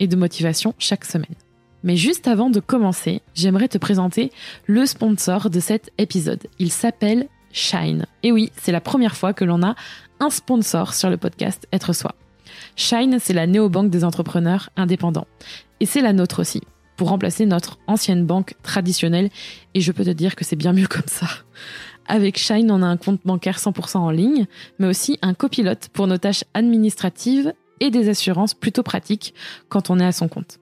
et de motivation chaque semaine. Mais juste avant de commencer, j'aimerais te présenter le sponsor de cet épisode. Il s'appelle Shine. Et oui, c'est la première fois que l'on a un sponsor sur le podcast Être Soi. Shine, c'est la néobanque des entrepreneurs indépendants. Et c'est la nôtre aussi, pour remplacer notre ancienne banque traditionnelle. Et je peux te dire que c'est bien mieux comme ça. Avec Shine, on a un compte bancaire 100% en ligne, mais aussi un copilote pour nos tâches administratives et des assurances plutôt pratiques quand on est à son compte.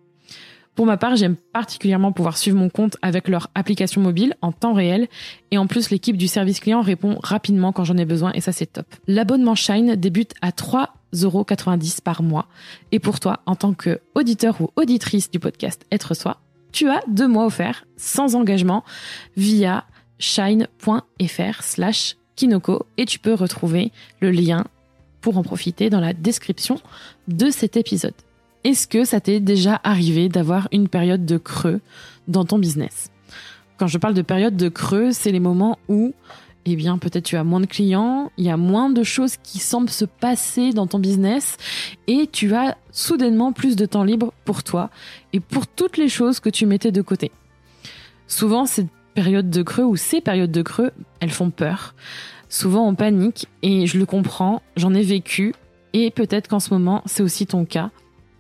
Pour ma part, j'aime particulièrement pouvoir suivre mon compte avec leur application mobile en temps réel et en plus l'équipe du service client répond rapidement quand j'en ai besoin et ça c'est top. L'abonnement Shine débute à 3,90€ par mois et pour toi en tant que auditeur ou auditrice du podcast Être Soi, tu as deux mois offerts sans engagement via shine.fr slash kinoko et tu peux retrouver le lien pour en profiter dans la description de cet épisode. Est-ce que ça t'est déjà arrivé d'avoir une période de creux dans ton business? Quand je parle de période de creux, c'est les moments où, eh bien, peut-être tu as moins de clients, il y a moins de choses qui semblent se passer dans ton business et tu as soudainement plus de temps libre pour toi et pour toutes les choses que tu mettais de côté. Souvent, cette période de creux ou ces périodes de creux, elles font peur. Souvent, on panique et je le comprends, j'en ai vécu et peut-être qu'en ce moment, c'est aussi ton cas.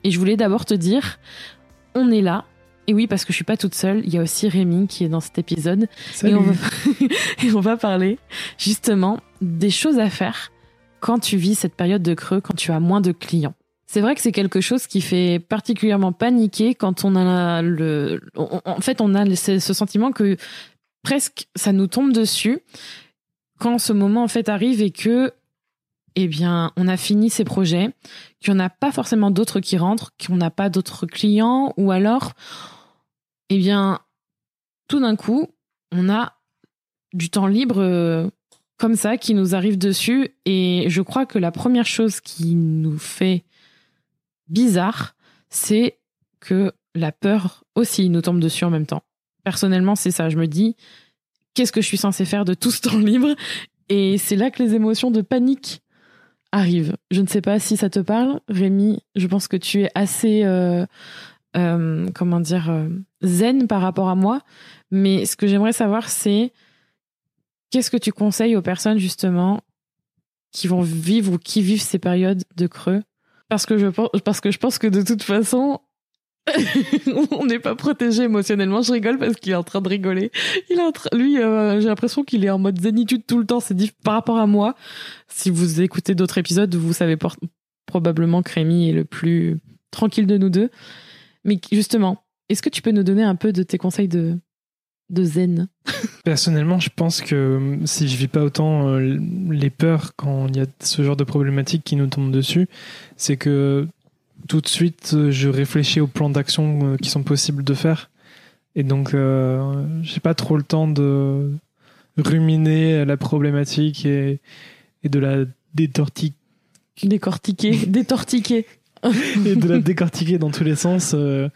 Et je voulais d'abord te dire, on est là. Et oui, parce que je suis pas toute seule. Il y a aussi Rémi qui est dans cet épisode. Salut. Et on, va, et on va parler justement des choses à faire quand tu vis cette période de creux, quand tu as moins de clients. C'est vrai que c'est quelque chose qui fait particulièrement paniquer quand on a le, en fait, on a ce sentiment que presque ça nous tombe dessus quand ce moment en fait arrive et que eh bien, on a fini ses projets, qu'il n'y en a pas forcément d'autres qui rentrent, qu'on n'a pas d'autres clients, ou alors, eh bien, tout d'un coup, on a du temps libre euh, comme ça qui nous arrive dessus. Et je crois que la première chose qui nous fait bizarre, c'est que la peur aussi nous tombe dessus en même temps. Personnellement, c'est ça. Je me dis, qu'est-ce que je suis censée faire de tout ce temps libre Et c'est là que les émotions de panique arrive. Je ne sais pas si ça te parle, Rémi. Je pense que tu es assez, euh, euh, comment dire, euh, zen par rapport à moi. Mais ce que j'aimerais savoir, c'est qu'est-ce que tu conseilles aux personnes justement qui vont vivre ou qui vivent ces périodes de creux? Parce que je pense que de toute façon, on n'est pas protégé émotionnellement. Je rigole parce qu'il est en train de rigoler. Il est en lui, euh, j'ai l'impression qu'il est en mode zénitude tout le temps. C'est diff- par rapport à moi. Si vous écoutez d'autres épisodes, vous savez probablement que Rémi est le plus tranquille de nous deux. Mais justement, est-ce que tu peux nous donner un peu de tes conseils de, de zen? Personnellement, je pense que euh, si je vis pas autant euh, les peurs quand il y a ce genre de problématiques qui nous tombent dessus, c'est que tout de suite, euh, je réfléchis aux plans d'action euh, qui sont possibles de faire. Et donc, euh, j'ai pas trop le temps de ruminer la problématique et, et de la détortiquer Décortiquer, détortiquer. et de la décortiquer dans tous les sens. euh,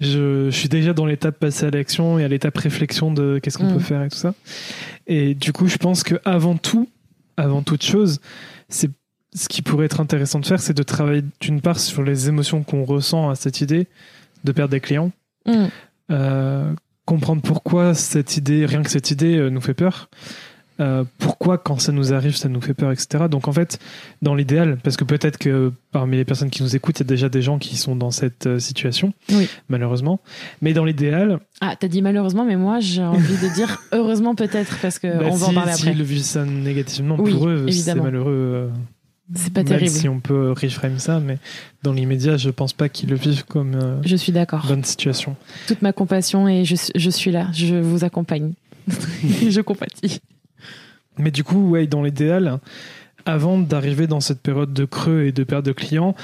je, je suis déjà dans l'étape passée à l'action et à l'étape réflexion de qu'est-ce qu'on Mm. peut faire et tout ça. Et du coup, je pense que avant tout, avant toute chose, c'est ce qui pourrait être intéressant de faire, c'est de travailler d'une part sur les émotions qu'on ressent à cette idée de perdre des clients, Mm. euh, comprendre pourquoi cette idée, rien que cette idée, euh, nous fait peur. Euh, pourquoi quand ça nous arrive ça nous fait peur etc donc en fait dans l'idéal parce que peut-être que parmi les personnes qui nous écoutent il y a déjà des gens qui sont dans cette situation Oui. malheureusement mais dans l'idéal Ah, t'as dit malheureusement, mais moi j'ai envie de dire heureusement peut-être parce que bah, on va en si- parler après. s'ils vivent ça négativement Oui, pour eux c'est malheureux euh, C'est pas même terrible. si on peut reframe ça mais dans l'immédiat je pense pas qu'ils le vivent comme euh, Je suis d'accord. bonne situation Toute ma compassion et je, je suis là. Je vous accompagne. je compatis. Mais du coup, ouais, dans l'idéal, avant d'arriver dans cette période de creux et de perte de clients,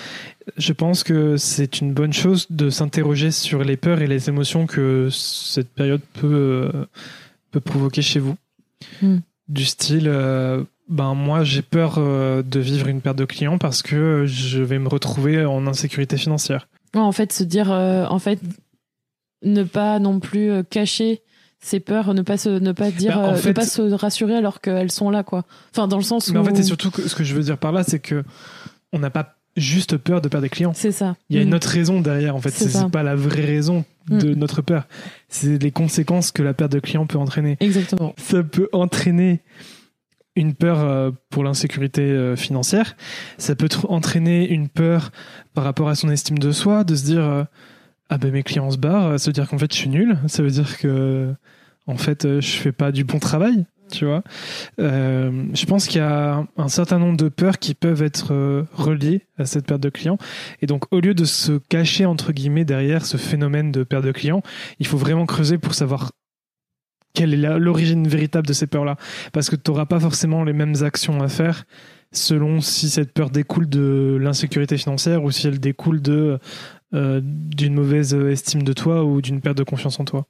je pense que c'est une bonne chose de s'interroger sur les peurs et les émotions que cette période peut, euh, peut provoquer chez vous. Hmm. Du style, euh, ben moi j'ai peur euh, de vivre une perte de clients parce que je vais me retrouver en insécurité financière. Ouais, en fait, se dire, euh, en fait, ne pas non plus euh, cacher ses peurs, ne pas se, ne pas dire, en fait- ne pas se rassurer alors qu'elles sont là, quoi. Enfin, dans le sens Mais où en fait, c'est surtout ce que je veux dire par là, c'est que on n'a pas juste peur de perdre des clients. c'est ça. Il y a une Mm. autre raison derrière, en fait. C'est pas la vraie raison de Mm. notre peur. C'est les conséquences que la perte de clients peut entraîner. Exactement. Ça peut entraîner une peur euh, pour l'insécurité euh, financière. Ça peut tr- entraîner une peur par rapport à son estime de soi, de se dire euh, ah ben mes clients se barrent, ça veut dire qu'en fait je suis nul, ça veut dire que en fait je fais pas du bon travail, tu vois. Je pense qu'il y a un certain nombre de peurs qui peuvent être reliées à cette perte de clients. Et donc au lieu de se cacher entre guillemets derrière ce phénomène de perte de clients, il faut vraiment creuser pour savoir quelle est l'origine véritable de ces peurs-là. Parce que tu n'auras pas forcément les mêmes actions à faire selon si cette peur découle de l'insécurité financière ou si elle découle euh, d'une mauvaise estime de toi ou d'une perte de confiance en toi.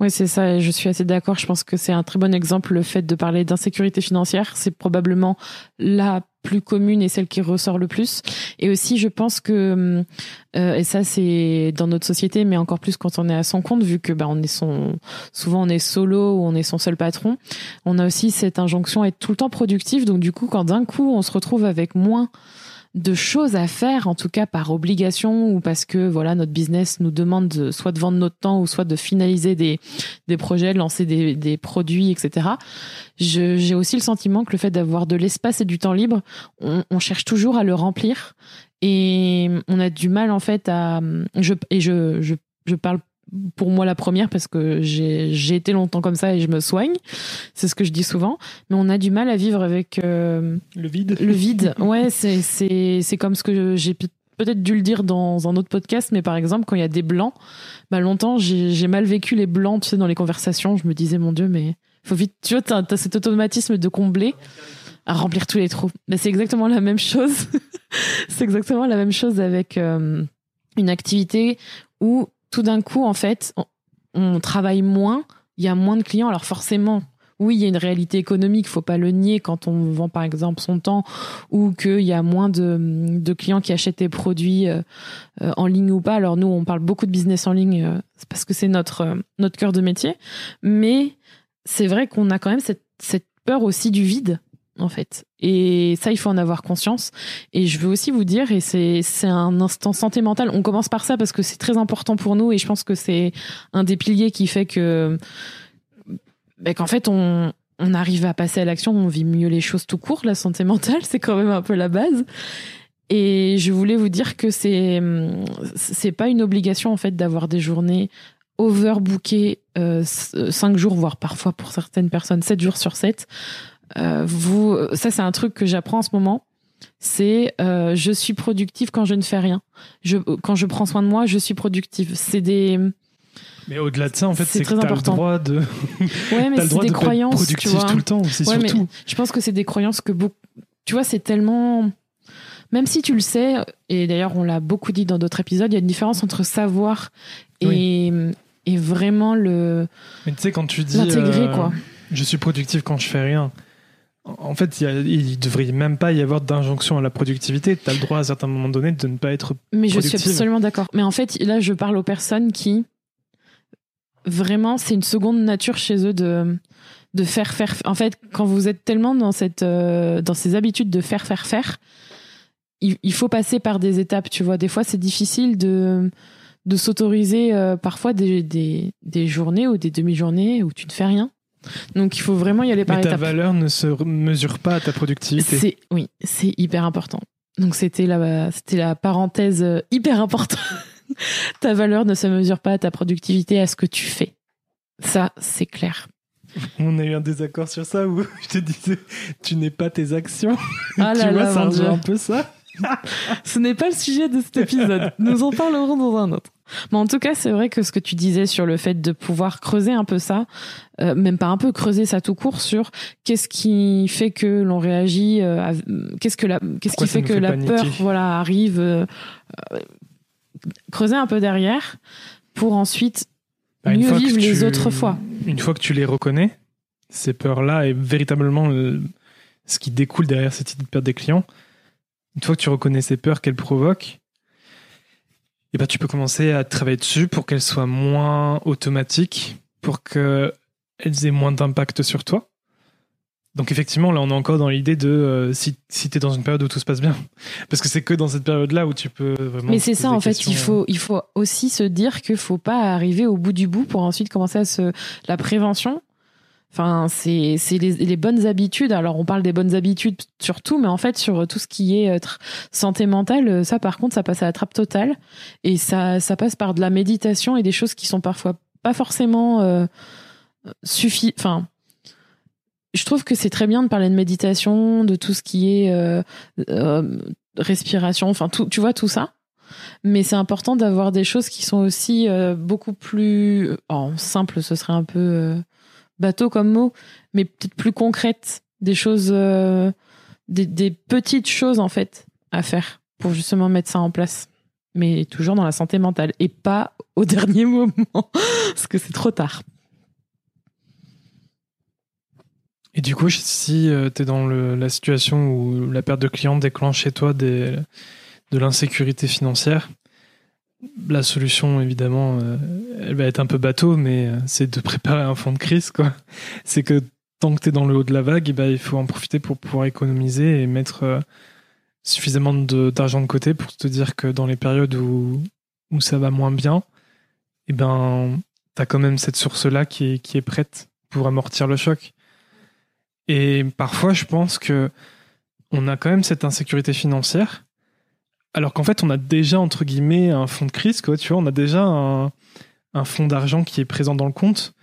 Oui, c'est ça. Je suis assez d'accord. Je pense que c'est un très bon exemple. Le fait de parler d'insécurité financière, c'est probablement la plus commune et celle qui ressort le plus. Et aussi, je pense que, euh, et ça, c'est dans notre société, mais encore plus quand on est à son compte, vu que bah, on est son, souvent on est solo ou on est son seul patron. On a aussi cette injonction à être tout le temps productif. Donc du coup, quand d'un coup on se retrouve avec moins de choses à faire, en tout cas par obligation ou parce que voilà notre business nous demande de- soit de vendre notre temps ou soit de finaliser des, des projets, de lancer des, des produits, etc. J'ai aussi le sentiment que le fait d'avoir de l'espace et du temps libre, on, on cherche toujours à le remplir et on a du mal en fait à je, et je, je, je parle pour moi la première parce que j'ai été longtemps comme ça et je me soigne c'est ce que je dis souvent mais on a du mal à vivre avec euh, Le vide le vide, ouais, c'est comme ce que j'ai peut- peut-être dû le dire dans un autre podcast, mais par exemple quand il y a des blancs, bah longtemps j'ai j'ai mal vécu les blancs, tu sais, dans les conversations. Je me disais mon Dieu, mais faut vite, tu vois, t'as as cet automatisme de combler, à remplir tous les trous. Mais c'est exactement la même chose. c'est exactement la même chose avec euh, une activité où tout d'un coup, en fait, on, travaille moins, il y a moins de clients. Alors forcément, oui, il y a une réalité économique, faut pas le nier quand on vend par exemple son temps ou qu'il y a moins de, clients qui achètent des produits euh, euh, en ligne ou pas. Alors nous, on parle beaucoup de business en ligne euh, parce que c'est notre notre cœur de métier, mais c'est vrai qu'on a quand même cette peur aussi du vide en fait. Et ça, il faut en avoir conscience. Et je veux aussi vous dire, et c'est un instant santé mentale. On commence par ça parce que c'est très important pour nous, et je pense que c'est un des piliers qui fait que ben, qu'en fait on on arrive à passer à l'action, on vit mieux les choses tout court. La santé mentale, c'est quand même un peu la base. Et je voulais vous dire que c'est c'est pas une obligation en fait d'avoir des journées overbookées euh, 5 jours voire parfois pour certaines personnes 7 jours sur 7. Euh, vous ça c'est un truc que j'apprends en ce moment. C'est euh, je suis productive quand je ne fais rien. Je quand je prends soin de moi, je suis productive. C'est des Mais au-delà de ça, en fait, C'est que très tu as le important. droit de, ouais mais c'est des de croyances tu productif vois. tout le temps. C'est Ouais, surtout. je pense que c'est des croyances que beaucoup. Tu vois, c'est tellement. Même si tu le sais, et d'ailleurs on l'a beaucoup dit dans d'autres épisodes, il y a une différence entre savoir et, et vraiment le Mais tu sais, quand tu dis. l'intégrer euh, quoi. Je suis productif quand je fais rien. En fait, il, il devrait même pas y avoir d'injonction à la productivité. Tu as le droit à certains moments donnés de ne pas être. Mais je suis absolument d'accord. Mais en fait, là, je parle aux personnes qui vraiment, c'est une seconde nature chez eux de de faire faire. En fait, quand vous êtes tellement dans cette euh, dans ces habitudes de faire faire faire, il, il faut passer par des étapes. Tu vois, des fois, c'est difficile de de s'autoriser euh, parfois des, des des journées ou des demi-journées où tu ne fais rien. Donc, il faut vraiment y aller par Mais ta étapes. valeur ne se re- mesure pas à ta productivité. C'est oui, c'est hyper important. Donc c'était la c'était la parenthèse euh, hyper importante. ta valeur ne se mesure pas à ta productivité, à ce que tu fais. Ça, c'est clair. On a eu un désaccord sur ça où je te disais, tu n'es pas tes actions? Ah tu là vois, là, ça rejoint un peu ça? Ce n'est pas le sujet de cet épisode. Nous en parlerons dans un autre. Mais en tout cas, c'est vrai que ce que tu disais sur le fait de pouvoir creuser un peu ça, euh, même pas un peu creuser ça tout court sur qu'est-ce qui fait que l'on réagit, euh, qu'est-ce que la, qu'est-ce qui fait que la peur, voilà, arrive, euh, creuser un peu derrière pour ensuite bah, mieux vivre les autres fois. Une fois que tu les reconnais, ces peurs-là et véritablement ce qui découle derrière cette idée de perdre des clients, une fois que tu reconnais ces peurs qu'elles provoquent, et ben, tu peux commencer à travailler dessus pour qu'elles soient moins automatiques, pour qu'elles aient moins d'impact sur toi. Donc effectivement, là, on est encore dans l'idée de euh, si, si tu es dans une période où tout se passe bien. Parce que c'est que dans cette période-là où tu peux vraiment... Mais c'est ça, en fait, il faut, il faut aussi se dire qu'il faut pas arriver au bout du bout pour ensuite commencer à se... La prévention, Enfin, c'est les, les, bonnes habitudes. Alors, on parle des bonnes habitudes surtout, mais en fait, sur tout ce qui est euh, santé mentale, euh, ça, par contre, ça passe à la trappe totale. Et ça, ça passe par de la méditation et des choses qui sont parfois pas forcément euh, suffi. Enfin, je trouve que c'est très bien de parler de méditation, de tout ce qui est euh, euh, respiration. Enfin, tout, tu vois tout ça. Mais c'est important d'avoir des choses qui sont aussi beaucoup plus oh, simples. Ce serait un peu bateau comme mot, mais peut-être plus concrète, des choses, euh, des, petites choses en fait à faire pour justement mettre ça en place. Mais toujours dans la santé mentale et pas au dernier moment, parce que c'est trop tard. Et du coup, si euh, tu es dans la situation où la perte de clients déclenche chez toi de l'insécurité financière, la solution, évidemment, euh, elle va être un peu bateau, mais euh, c'est de préparer un fond de crise, quoi. C'est que tant que tu dans le haut de la vague, eh ben, il faut en profiter pour pouvoir économiser et mettre euh, suffisamment d'argent de, côté pour te dire que dans les périodes où, où ça va moins bien, eh ben, tu quand même cette source-là qui est, qui est prête pour amortir le choc. Et parfois, je pense que on a quand même cette insécurité financière alors qu'en fait, on a déjà, entre guillemets, un fonds de crise, quoi, tu vois, on a déjà un, fonds d'argent qui est présent dans le compte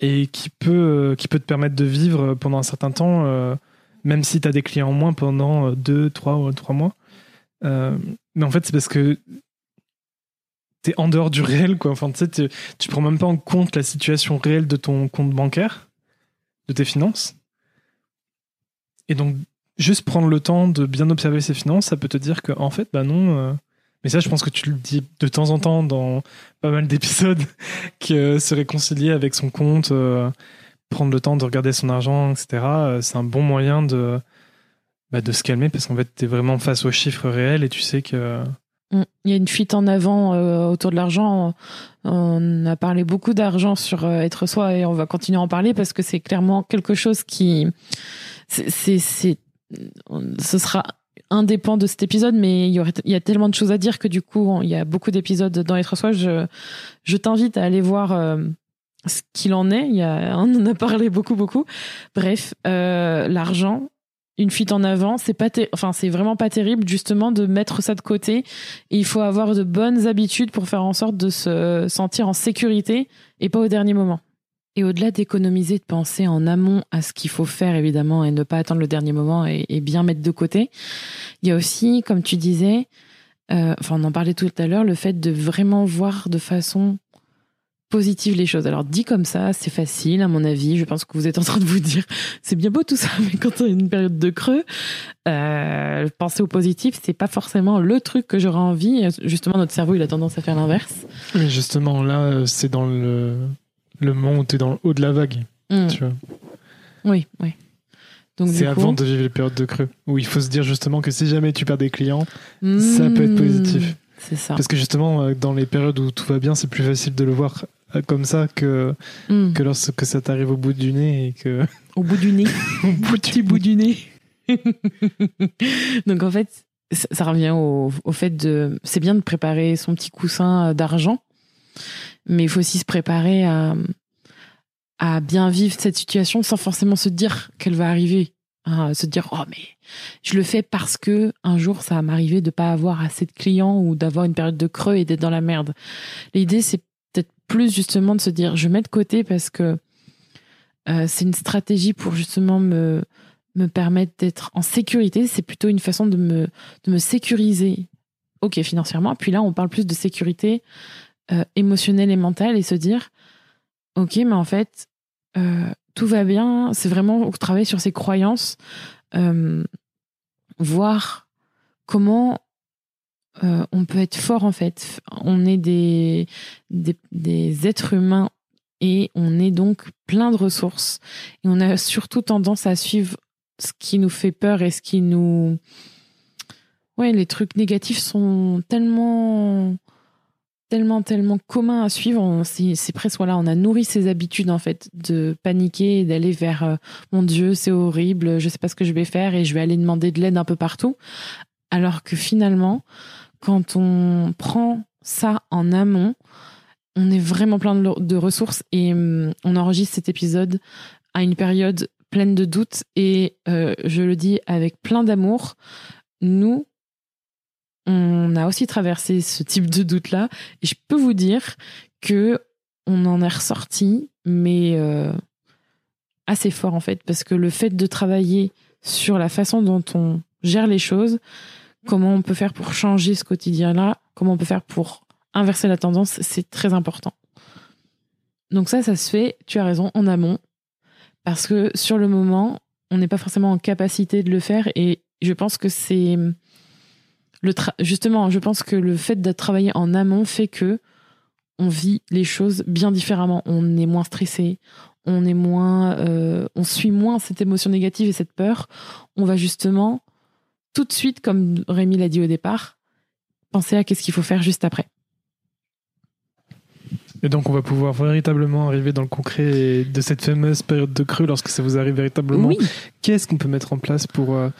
et qui peut, euh, qui peut te permettre de vivre pendant un certain temps, euh, même si tu as des clients en moins pendant euh, deux, trois ou trois mois. mais en fait, c'est parce que tu es en dehors du réel, quoi. Enfin, tu sais, tu prends même pas en compte la situation réelle de ton compte bancaire, de tes finances. Et donc, juste prendre le temps de bien observer ses finances, ça peut te dire que en fait, bah non. Euh, mais ça, je pense que tu le dis de temps en temps dans pas mal d'épisodes, que se réconcilier avec son compte, euh, prendre le temps de regarder son argent, etc. Euh, c'est un bon moyen de bah, de se calmer parce qu'en fait, tu es vraiment face aux chiffres réels et tu sais que mm. il y a une fuite en avant autour de l'argent. On a parlé beaucoup d'argent sur être soi et on va continuer à en parler parce que c'est clairement quelque chose qui c'est ce sera indépendant de cet épisode, mais il y, aurait, il y a tellement de choses à dire que du coup, il y a beaucoup d'épisodes dans les trois soirs. Je, je t'invite à aller voir euh, ce qu'il en est. Il y a, on en a parlé beaucoup, beaucoup. Bref, euh, l'argent, une fuite en avant, c'est pas, enfin, c'est vraiment pas terrible justement de mettre ça de côté. Il faut avoir de bonnes habitudes pour faire en sorte de se sentir en sécurité et pas au dernier moment. Et au-delà d'économiser, de penser en amont à ce qu'il faut faire, évidemment, et ne pas attendre le dernier moment et, bien mettre de côté, il y a aussi, comme tu disais, euh, enfin, on en parlait tout à l'heure, le fait de vraiment voir de façon positive les choses. Alors, dit comme ça, c'est facile, à mon avis. Je pense que vous êtes en train de vous dire, c'est bien beau tout ça, mais quand on a une période de creux, euh, penser au positif, c'est pas forcément le truc que j'aurais envie. Justement, notre cerveau, il a tendance à faire l'inverse. Justement, là, c'est dans le le moment où tu es dans le haut de la vague. Hmm. Tu vois. Oui, oui. C'est avant de vivre les périodes de creux, où il faut se dire justement que si jamais tu perds des clients, ça peut être positif. C'est ça. Parce que justement, euh, dans les périodes où tout va bien, c'est plus facile de le voir euh, comme ça que, hmm. que lorsque ça t'arrive au bout du nez et que... Au bout du nez Au bout du bout du nez Donc en fait, ça revient au, au fait de... C'est bien de préparer son petit coussin euh, d'argent, mais il faut aussi se préparer à, à bien vivre cette situation sans forcément se dire qu'elle va arriver. Hein, se dire oh mais je le fais parce que un jour ça va m'arriver de pas avoir assez de clients ou d'avoir une période de creux et d'être dans la merde. L'idée c'est peut-être plus justement de se dire je mets de côté parce que euh, c'est une stratégie pour justement me me permettre d'être en sécurité. C'est plutôt une façon de me de me sécuriser. Ok financièrement. Puis là on parle plus de sécurité euh, émotionnelle et mentale et se dire, ok, mais en fait, euh, tout va bien. C'est vraiment travailler sur ses croyances, euh, voir comment euh, on peut être fort en fait. On est des, des, des, êtres humains et on est donc plein de ressources. Et on a surtout tendance à suivre ce qui nous fait peur et ce qui nous... Ouais, les trucs négatifs sont tellement tellement tellement communs à suivre c'est presque voilà on a nourri ces habitudes en fait de paniquer et d'aller vers euh, mon dieu c'est horrible je sais pas ce que je vais faire et je vais aller demander de l'aide un peu partout alors que finalement quand on prend ça en amont, on est vraiment plein de, ressources et hum, on enregistre cet épisode à une période pleine de doutes et euh, je le dis avec plein d'amour. Nous, on a aussi traversé ce type de doute-là. Et je peux vous dire que on en est ressorti, mais euh, assez fort en fait, parce que le fait de travailler sur la façon dont on gère les choses, comment on peut faire pour changer ce quotidien-là, comment on peut faire pour inverser la tendance, c'est très important. Donc ça, ça se fait, tu as raison, en amont, parce que sur le moment, on n'est pas forcément en capacité de le faire. Et je pense que c'est le justement, je pense que le fait de travailler en amont fait que on vit les choses bien différemment. On est moins stressé, on est moins, euh, on suit moins cette émotion négative et cette peur. On va justement tout de suite, comme Rémi l'a dit au départ, penser à qu'est-ce qu'il faut faire juste après. Et donc, on va pouvoir véritablement arriver dans le concret de cette fameuse période de creux lorsque ça vous arrive véritablement. Qu'est-ce qu'on peut mettre en place pour euh,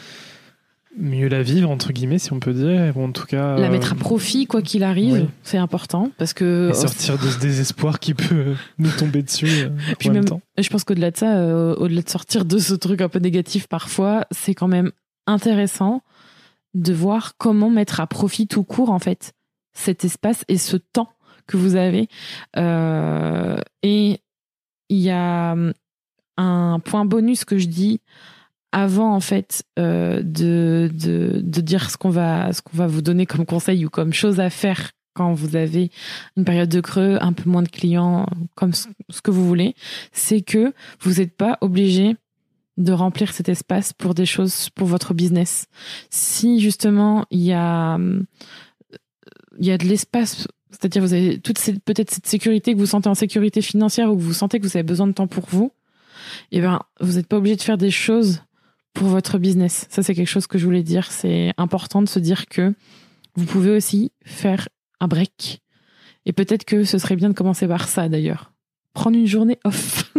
mieux la vivre, entre guillemets, si on peut dire, ou en tout cas. La mettre à profit, quoi qu'il arrive, c'est important. Parce que. Et sortir de ce désespoir qui peut nous tomber dessus. Euh, puis même, temps. je pense qu'au-delà de ça, euh, au-delà de sortir de ce truc un peu négatif parfois, c'est quand même intéressant de voir comment mettre à profit tout court en fait cet espace et ce temps que vous avez. Euh, et il y a hum, un point bonus que je dis avant en fait euh, de, de, de, dire ce qu'on va ce qu'on va vous donner comme conseil ou comme chose à faire quand vous avez une période de creux, un peu moins de clients, comme ce que vous voulez, c'est que vous n'êtes pas obligé de remplir cet espace pour des choses pour votre business. Si justement il y a il y a de l'espace, c'est-à-dire vous avez toute cette peut-être cette sécurité que vous sentez en sécurité financière ou que vous sentez que vous avez besoin de temps pour vous, et eh ben vous n'êtes pas obligé de faire des choses pour votre business. Ça c'est quelque chose que je voulais dire. C'est important de se dire que vous pouvez aussi faire un break. Et peut-être que ce serait bien de commencer par ça d'ailleurs. Prendre une journée off.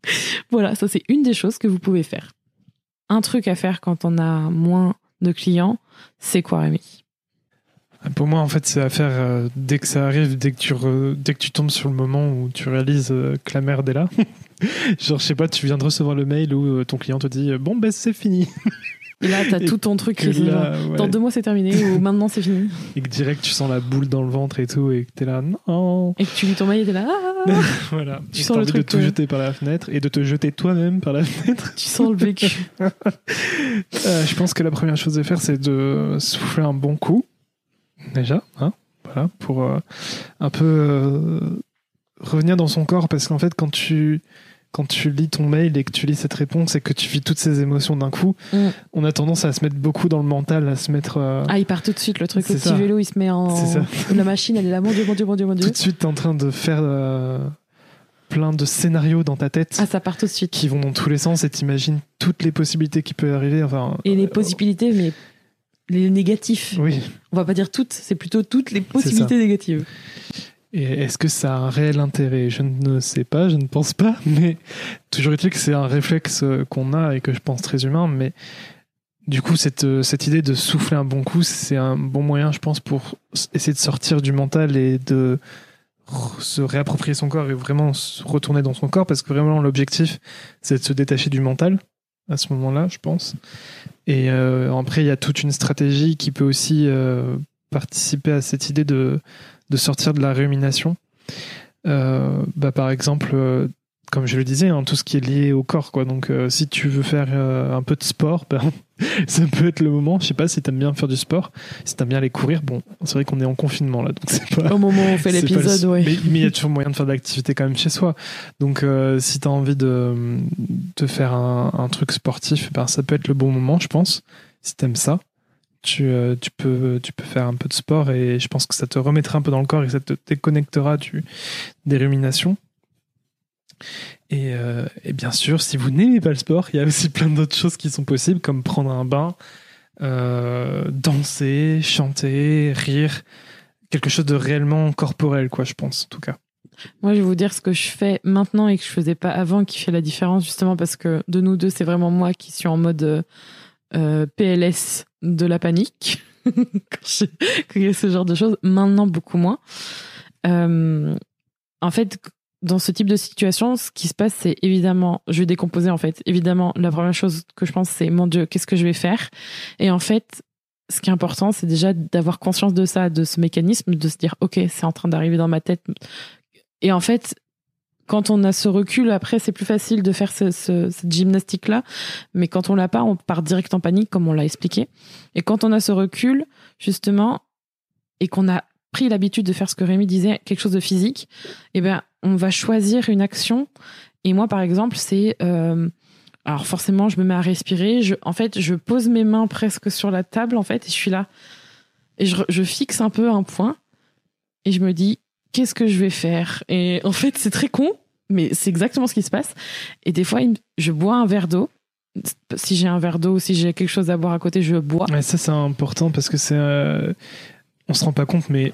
voilà, ça c'est une des choses que vous pouvez faire. Un truc à faire quand on a moins de clients, c'est quoi Rémi? Pour moi, en fait, c'est à faire euh, dès que ça arrive, dès que tu, dès que tu tombes sur le moment où tu réalises euh, que la merde est là. Genre, je sais pas, tu viens de recevoir le mail où euh, ton client te dit Bon, ben c'est fini. Et là, t'as tout ton truc qui dans deux mois c'est terminé ou maintenant c'est fini. Et que direct tu sens la boule dans le ventre et tout et que t'es là non. Et que tu lis ton mail et t'es là. Ah. voilà. Tu sens le truc de tout jeter par la fenêtre et de te jeter toi-même par la fenêtre. Tu sens le vécu. euh, je pense que la première chose à faire c'est de souffler un bon coup déjà, hein, voilà, pour euh, un peu euh, revenir dans son corps parce qu'en fait quand tu quand tu lis ton mail et que tu lis cette réponse et que tu vis toutes ces émotions d'un coup, mm. on a tendance à se mettre beaucoup dans le mental, à se mettre. Euh, ah, il part tout de suite, le truc, le petit vélo, il se met en. Ça. La machine, elle est là, mon Dieu, mon Dieu, mon Dieu, mon Dieu. Tout de suite, t'es en train de faire euh, plein de scénarios dans ta tête. Ah, ça part tout de suite. Qui vont dans tous les sens et t'imagines toutes les possibilités qui peuvent arriver. Enfin, et les possibilités, mais les négatifs. Oui. On va pas dire toutes, c'est plutôt toutes les possibilités négatives. Et est-ce que ça a un réel intérêt? Je ne sais pas, je ne pense pas, mais toujours est-il que c'est un réflexe qu'on a et que je pense très humain, mais du coup, cette, cette idée de souffler un bon coup, c'est un bon moyen, je pense, pour essayer de sortir du mental et de se réapproprier son corps et vraiment se retourner dans son corps, parce que vraiment l'objectif, c'est de se détacher du mental à ce moment-là, je pense. Et euh, après, il y a toute une stratégie qui peut aussi euh, participer à cette idée de de sortir de la rumination. Euh, bah, par exemple, euh, comme je le disais, hein, tout ce qui est lié au corps. Quoi. Donc, euh, si tu veux faire un peu de sport, ben, ça peut être le moment. Je sais pas si t'aimes bien faire du sport, si t'aimes bien aller courir. Bon, c'est vrai qu'on est en confinement là, donc c'est pas. Au moment où on fait l'épisode, ouais. Mais il y a toujours moyen de faire de l'activité quand même chez soi. Donc, si t'as envie de, de faire un, un truc sportif, ben, ça peut être le bon moment, je pense. Si t'aimes ça, tu, euh, tu, peux, tu peux faire un peu de sport et je pense que ça te remettra un peu dans le corps et ça te déconnectera du, des ruminations. Et, euh, et bien sûr, si vous n'aimez pas le sport, il y a aussi plein d'autres choses qui sont possibles, comme prendre un bain, euh, danser, chanter, rire, quelque chose de réellement corporel, quoi, je pense, en tout cas. Moi, je vais vous dire ce que je fais maintenant et que je faisais pas avant, qui fait la différence, justement parce que de nous deux, c'est vraiment moi qui suis en mode euh, PLS de la panique quand, je- ce genre de choses. Maintenant, beaucoup moins. Euh, en fait, dans ce type de situation, ce qui se passe, c'est évidemment, je vais décomposer en fait. Évidemment, la première chose que je pense, c'est mon Dieu, qu'est-ce que je vais faire? Et en fait, ce qui est important, c'est déjà d'avoir conscience de ça, de ce mécanisme, de se dire, ok, c'est en train d'arriver dans ma tête. Et en fait, quand on a ce recul, après, c'est plus facile de faire ce- ce- cette gymnastique-là. Mais quand on l'a pas, on part direct en panique, comme on l'a expliqué. Et quand on a ce recul, justement, et qu'on a pris l'habitude de faire ce que Rémi disait, quelque chose de physique, eh ben, on va choisir une action. Et moi, par exemple, c'est, euh, alors forcément, je me mets à respirer. En fait, je pose mes mains presque sur la table, en fait, et je suis là. Et je fixe un peu un point. Et je me dis, qu'est-ce que je vais faire? Et en fait, c'est très con, mais c'est exactement ce qui se passe. Et des fois, je bois un verre d'eau. Si j'ai un verre d'eau, si j'ai quelque chose à boire à côté, je bois. Ouais, ça, c'est important parce que c'est. euh, on se rend pas compte, mais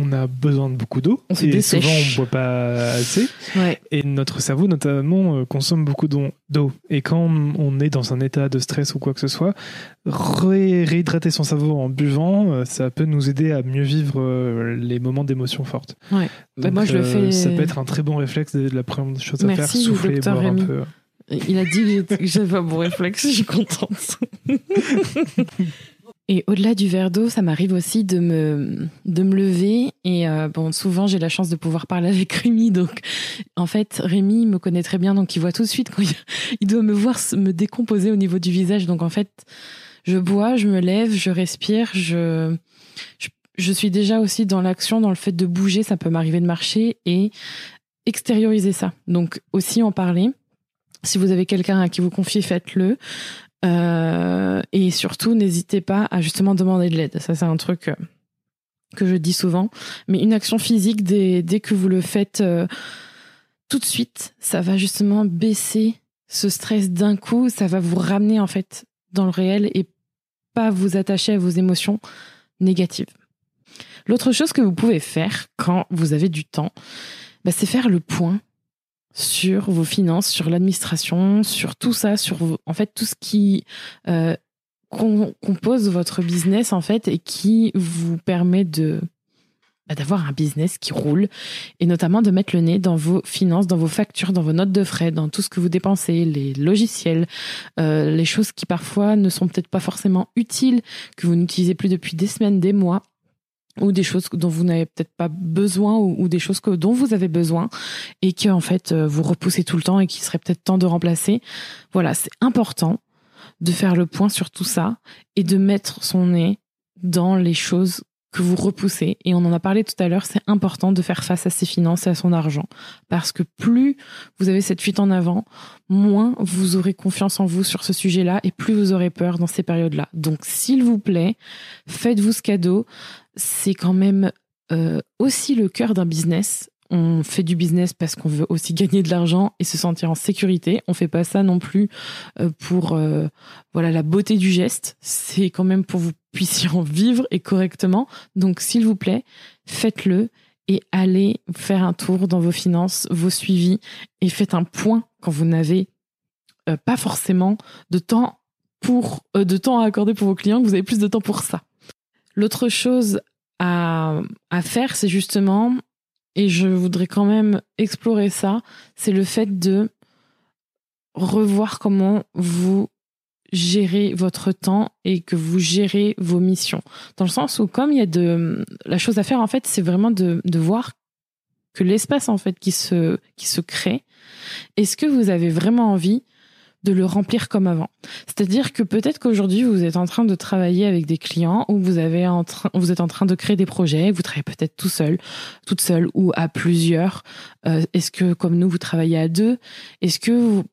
on a besoin de beaucoup d'eau. On Et souvent, on boit pas assez. Ouais. Et notre cerveau, notamment, euh, consomme beaucoup d'eau-. Et quand on est dans un état de stress ou quoi que ce soit, ré- réhydrater son cerveau en buvant, euh, ça peut nous aider à mieux vivre euh, les moments d'émotion fortes. Ouais. Bah, moi, je le fais- Ça peut être un très bon réflexe de la première chose à Merci, faire, souffler, docteur boire Rémi. un peu. Il a dit que j'avais un bon réflexe, je suis contente. Et au-delà du verre d'eau, ça m'arrive aussi de me, de me lever. Et euh, bon, souvent, j'ai la chance de pouvoir parler avec Rémi. Donc, en fait, Rémi me connaît très bien. Donc, il voit tout de suite quand il, doit me voir me décomposer au niveau du visage. Donc, en fait, je bois, je me lève, je respire. Je, je, je suis déjà aussi dans l'action, dans le fait de bouger. Ça peut m'arriver de marcher et extérioriser ça. Donc, aussi en parler. Si vous avez quelqu'un à qui vous confiez, faites-le. Euh, et surtout, n'hésitez pas à justement demander de l'aide. Ça, c'est un truc euh, que je dis souvent. Mais une action physique, dès, dès que vous le faites euh, tout de suite, ça va justement baisser ce stress d'un coup. Ça va vous ramener en fait dans le réel et pas vous attacher à vos émotions négatives. L'autre chose que vous pouvez faire quand vous avez du temps, bah, c'est faire le point sur vos finances, sur l'administration, sur tout ça, sur vos- en fait tout ce qui euh, com- compose votre business en fait et qui vous permet de bah, d'avoir un business qui roule et notamment de mettre le nez dans vos finances, dans vos factures, dans vos notes de frais, dans tout ce que vous dépensez, les logiciels, euh, les choses qui parfois ne sont peut-être pas forcément utiles, que vous n'utilisez plus depuis des semaines, des mois ou des choses dont vous n'avez peut-être pas besoin ou, des choses que, dont vous avez besoin et que en fait euh, vous repoussez tout le temps et qu'il serait peut-être temps de remplacer. Voilà, c'est important de faire le point sur tout ça et de mettre son nez dans les choses que vous repoussez. Et on en a parlé tout à l'heure, c'est important de faire face à ses finances et à son argent. Parce que plus vous avez cette fuite en avant, moins vous aurez confiance en vous sur ce sujet-là et plus vous aurez peur dans ces périodes-là. Donc, s'il vous plaît, faites-vous ce cadeau. C'est quand même euh, aussi le cœur d'un business. On fait du business parce qu'on veut aussi gagner de l'argent et se sentir en sécurité. On fait pas ça non plus euh, pour euh, voilà la beauté du geste. C'est quand même pour vous puissiez en vivre et correctement. Donc s'il vous plaît, faites-le et allez faire un tour dans vos finances, vos suivis et faites un point quand vous n'avez pas forcément de temps pour de temps à accorder pour vos clients, que vous avez plus de temps pour ça. L'autre chose à, faire, c'est justement, et je voudrais quand même explorer ça, c'est le fait de revoir comment vous gérez votre temps et que vous gérez vos missions. Dans le sens où, comme il y a de la chose à faire, en fait, c'est vraiment de, de voir que l'espace en fait qui se qui se crée, est-ce que vous avez vraiment envie de le remplir comme avant. C'est-à-dire que peut-être qu'aujourd'hui vous êtes en train de travailler avec des clients ou vous avez en vous êtes en train de créer des projets, vous travaillez peut-être tout seul, toute seule ou à plusieurs. Euh, est-ce que comme nous vous travaillez à deux? Est-ce que vous,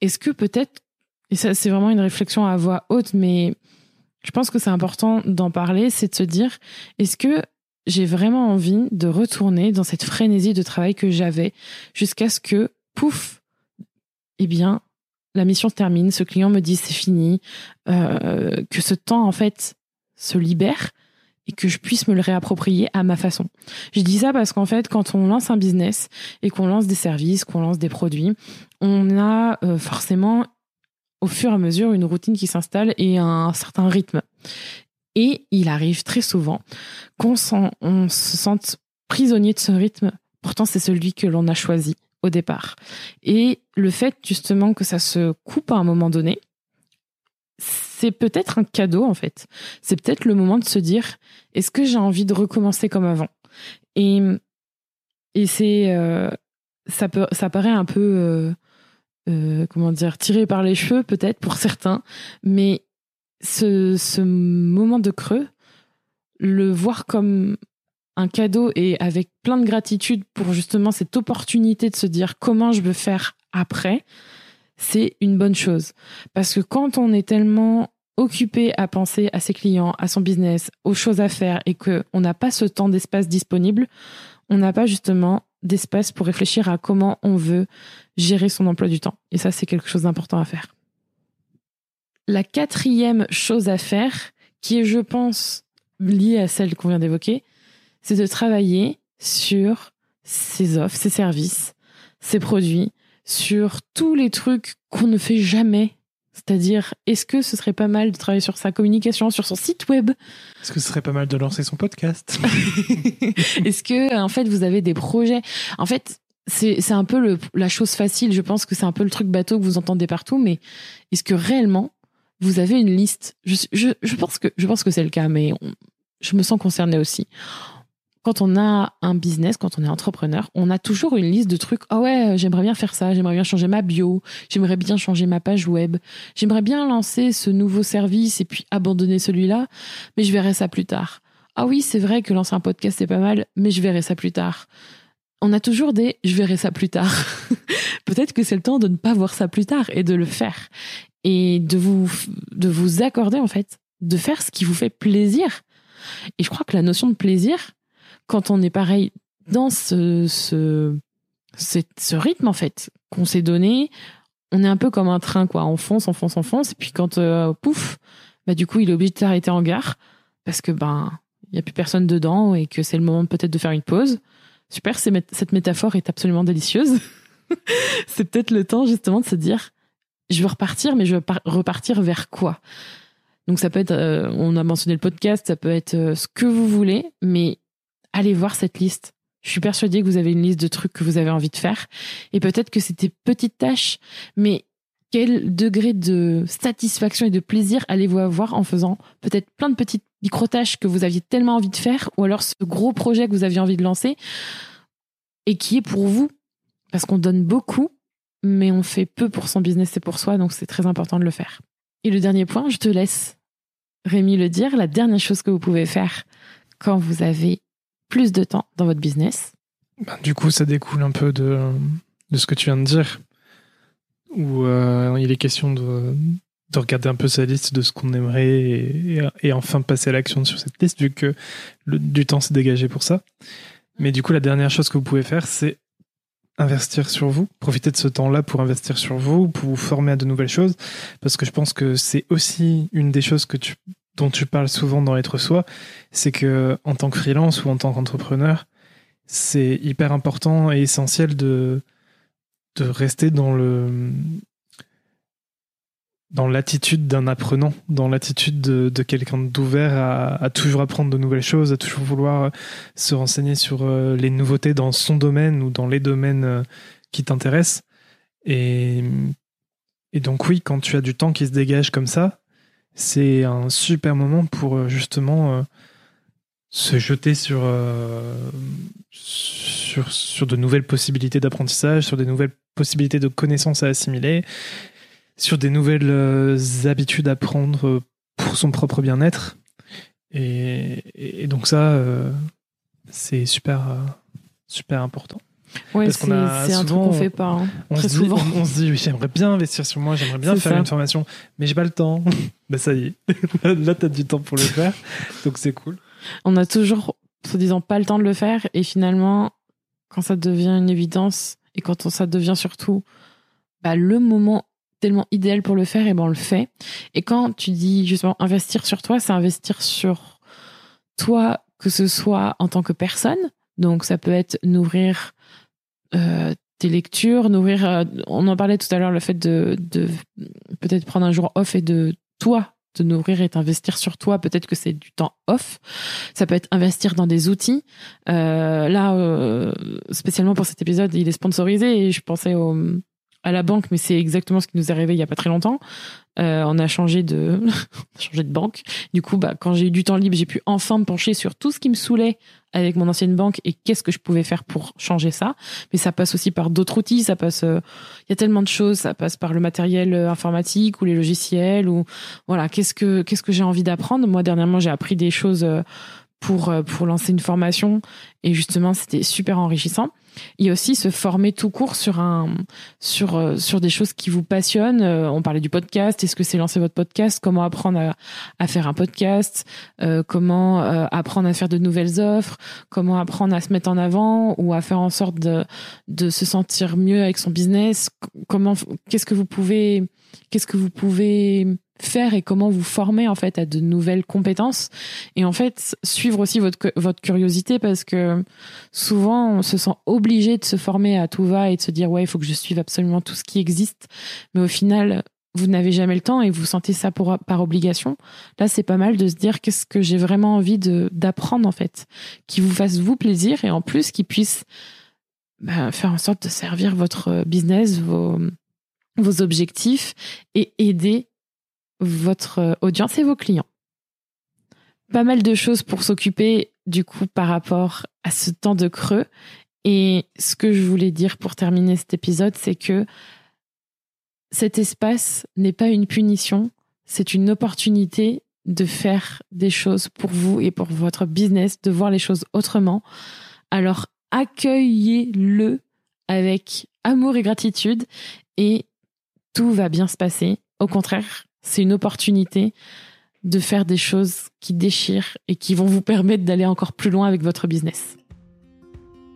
est-ce que peut-être et ça c'est vraiment une réflexion à voix haute, mais je pense que c'est important d'en parler, c'est de se dire est-ce que j'ai vraiment envie de retourner dans cette frénésie de travail que j'avais jusqu'à ce que pouf, eh bien la mission se termine, ce client me dit c'est fini, euh, que ce temps en fait se libère et que je puisse me le réapproprier à ma façon. Je dis ça parce qu'en fait, quand on lance un business et qu'on lance des services, qu'on lance des produits, on a euh, forcément au fur et à mesure une routine qui s'installe et un certain rythme. Et il arrive très souvent qu'on on se sente prisonnier de ce rythme. Pourtant, c'est celui que l'on a choisi au départ. Et le fait justement que ça se coupe à un moment donné, c'est peut-être un cadeau en fait. C'est peut-être le moment de se dire est-ce que j'ai envie de recommencer comme avant? Et et c'est euh, ça peut ça paraît un peu euh, euh, comment dire tiré par les cheveux peut-être pour certains, mais ce, ce moment de creux, le voir comme un cadeau et avec plein de gratitude pour justement cette opportunité de se dire comment je veux faire après, c'est une bonne chose. Parce que quand on est tellement occupé à penser à ses clients, à son business, aux choses à faire et qu'on n'a pas ce temps d'espace disponible, on n'a pas justement d'espace pour réfléchir à comment on veut gérer son emploi du temps. Et ça, c'est quelque chose d'important à faire. La quatrième chose à faire, qui est, je pense, liée à celle qu'on vient d'évoquer, c'est de travailler sur ses offres, ses services, ses produits, sur tous les trucs qu'on ne fait jamais. C'est-à-dire, est-ce que ce serait pas mal de travailler sur sa communication, sur son site web? Est-ce que ce serait pas mal de lancer son podcast? Est-ce que, en fait, vous avez des projets? En fait, c'est un peu le, la chose facile. Je pense que c'est un peu le truc bateau que vous entendez partout, mais est-ce que réellement vous avez une liste? Je, je, je, pense que je pense que c'est le cas, mais je me sens concernée aussi quand on a un business, quand on est entrepreneur, on a toujours une liste de trucs. Ah ouais, j'aimerais bien faire ça, j'aimerais bien changer ma bio, j'aimerais bien changer ma page web, j'aimerais bien lancer ce nouveau service et puis abandonner celui-là, mais je verrai ça plus tard. Ah oui, c'est vrai que lancer un podcast c'est pas mal, mais je verrai ça plus tard. On a toujours des je verrai ça plus tard. Peut-être que c'est le temps de ne pas voir ça plus tard et de le faire et de vous de vous accorder en fait de faire ce qui vous fait plaisir. Et je crois que la notion de plaisir, quand on est pareil dans ce, ce, ce, rythme, en fait, qu'on s'est donné, on est un peu comme un train, quoi. On fonce, on fonce, on fonce. Et puis quand, euh, pouf, bah, du coup, il est obligé de s'arrêter en gare parce que, ben, il n'y a plus personne dedans et que c'est le moment peut-être de faire une pause. Super, cette métaphore est absolument délicieuse. c'est peut-être le temps, justement, de se dire, je veux repartir, mais je veux repartir vers quoi? Donc ça peut être, euh, on a mentionné le podcast, ça peut être euh, ce que vous voulez, mais allez voir cette liste. Je suis persuadée que vous avez une liste de trucs que vous avez envie de faire. Et peut-être que des petites tâches, mais quel degré de satisfaction et de plaisir allez-vous avoir en faisant peut-être plein de petites micro-tâches que vous aviez tellement envie de faire, ou alors ce gros projet que vous aviez envie de lancer, et qui est pour vous? Parce qu'on donne beaucoup, mais on fait peu pour son business et pour soi, donc c'est très important de le faire. Et le dernier point, je te laisse Rémi le dire, la dernière chose que vous pouvez faire quand vous avez plus de temps dans votre business ben, Du coup, ça découle un peu de, de ce que tu viens de dire, où euh, il est question de, de, regarder un peu sa liste de ce qu'on aimerait et, enfin passer à l'action sur cette liste, vu que du temps s'est dégagé pour ça. Mais du coup, la dernière chose que vous pouvez faire, c'est investir sur vous, profiter de ce temps-là pour investir sur vous, pour vous former à de nouvelles choses, parce que je pense que c'est aussi une des choses que tu dont tu parles souvent dans être soi, c'est que en tant que freelance ou en tant qu'entrepreneur, c'est hyper important et essentiel de, de rester dans le dans l'attitude d'un apprenant, dans l'attitude de, quelqu'un d'ouvert à, toujours apprendre de nouvelles choses, à toujours vouloir se renseigner sur euh, les nouveautés dans son domaine ou dans les domaines euh, qui t'intéressent. Et, et donc oui, quand tu as du temps qui se dégage comme ça, c'est un super moment pour euh, justement se jeter sur, euh, sur, de nouvelles possibilités d'apprentissage, sur des nouvelles possibilités de connaissances à assimiler, sur des nouvelles euh, habitudes à prendre pour son propre bien-être. Et, donc ça, euh, c'est super important. Ouais, c'est un truc qu'on fait pas. Hein, on, très se souvent. Dit, on, se dit, j'aimerais bien investir sur moi, j'aimerais bien faire ça. une formation, mais j'ai pas le temps. ben ça y est, là t'as du temps pour le faire, donc c'est cool. On a toujours, se disant, pas le temps de le faire, et finalement, quand ça devient une évidence, et quand on, ça devient surtout bah, le moment tellement idéal pour le faire, et ben on le fait. Et quand tu dis justement investir sur toi, c'est investir sur toi, que ce soit en tant que personne. Donc ça peut être nourrir euh, tes lectures, nourrir. Euh, on en parlait tout à l'heure, le fait de, peut-être prendre un jour off et de toi te nourrir et t'investir sur toi. Peut-être que c'est du temps off. Ça peut être investir dans des outils. Euh, là, euh, spécialement pour cet épisode, il est sponsorisé et je pensais au, à la banque, mais c'est exactement ce qui nous est arrivé il y a pas très longtemps. Euh, on a changé de, changé de banque. Du coup, bah, quand j'ai eu du temps libre, j'ai pu enfin me pencher sur tout ce qui me saoulait avec mon ancienne banque et qu'est-ce que je pouvais faire pour changer ça. Mais ça passe aussi par d'autres outils. Ça passe, il euh, y a tellement de choses. Ça passe par le matériel euh, informatique ou les logiciels ou voilà. Qu'est-ce que qu'est-ce que j'ai envie d'apprendre Moi, dernièrement, j'ai appris des choses pour pour lancer une formation et justement, c'était super enrichissant et aussi se former tout court sur un sur euh, sur des choses qui vous passionnent. Euh, on parlait du podcast. Est-ce que c'est lancer votre podcast? Comment apprendre à, à faire un podcast? Euh, Comment euh, apprendre à faire de nouvelles offres? Comment apprendre à se mettre en avant ou à faire en sorte de de se sentir mieux avec son business? Comment Qu'est-ce que vous pouvez Qu'est-ce que vous pouvez faire et comment vous former en fait à de nouvelles compétences. Et en fait suivre aussi votre votre curiosité parce que souvent on se sent obligé de se former à tout va et de se dire ouais il faut que je suive absolument tout ce qui existe. Mais au final vous n'avez jamais le temps et vous sentez ça pour, par obligation. Là c'est pas mal de se dire qu'est-ce que j'ai vraiment envie d'apprendre en fait qui vous fasse vous plaisir et en plus qui puisse bah, faire en sorte de servir votre business vos vos objectifs et aider votre audience et vos clients. Pas mal de choses pour s'occuper du coup par rapport à ce temps de creux. Et ce que je voulais dire pour terminer cet épisode, c'est que cet espace n'est pas une punition, c'est une opportunité de faire des choses pour vous et pour votre business, de voir les choses autrement. Alors accueillez-le avec amour et gratitude et tout va bien se passer. Au contraire, c'est une opportunité de faire des choses qui déchirent et qui vont vous permettre d'aller encore plus loin avec votre business.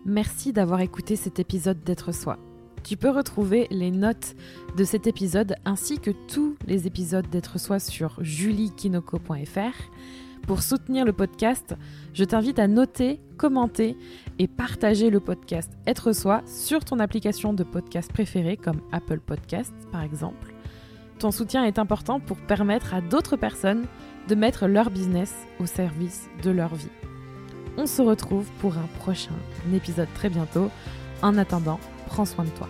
Merci d'avoir écouté cet épisode d'être soi. Tu peux retrouver les notes de cet épisode ainsi que tous les épisodes d'être soi sur juliekinoko.fr. Pour soutenir le podcast, je t'invite à noter, commenter et partager le podcast Être soi sur ton application de podcast préférée comme Apple Podcasts par exemple. Ton soutien est important pour permettre à d'autres personnes de mettre leur business au service de leur vie. On se retrouve pour un prochain épisode très bientôt. En attendant, prends soin de toi.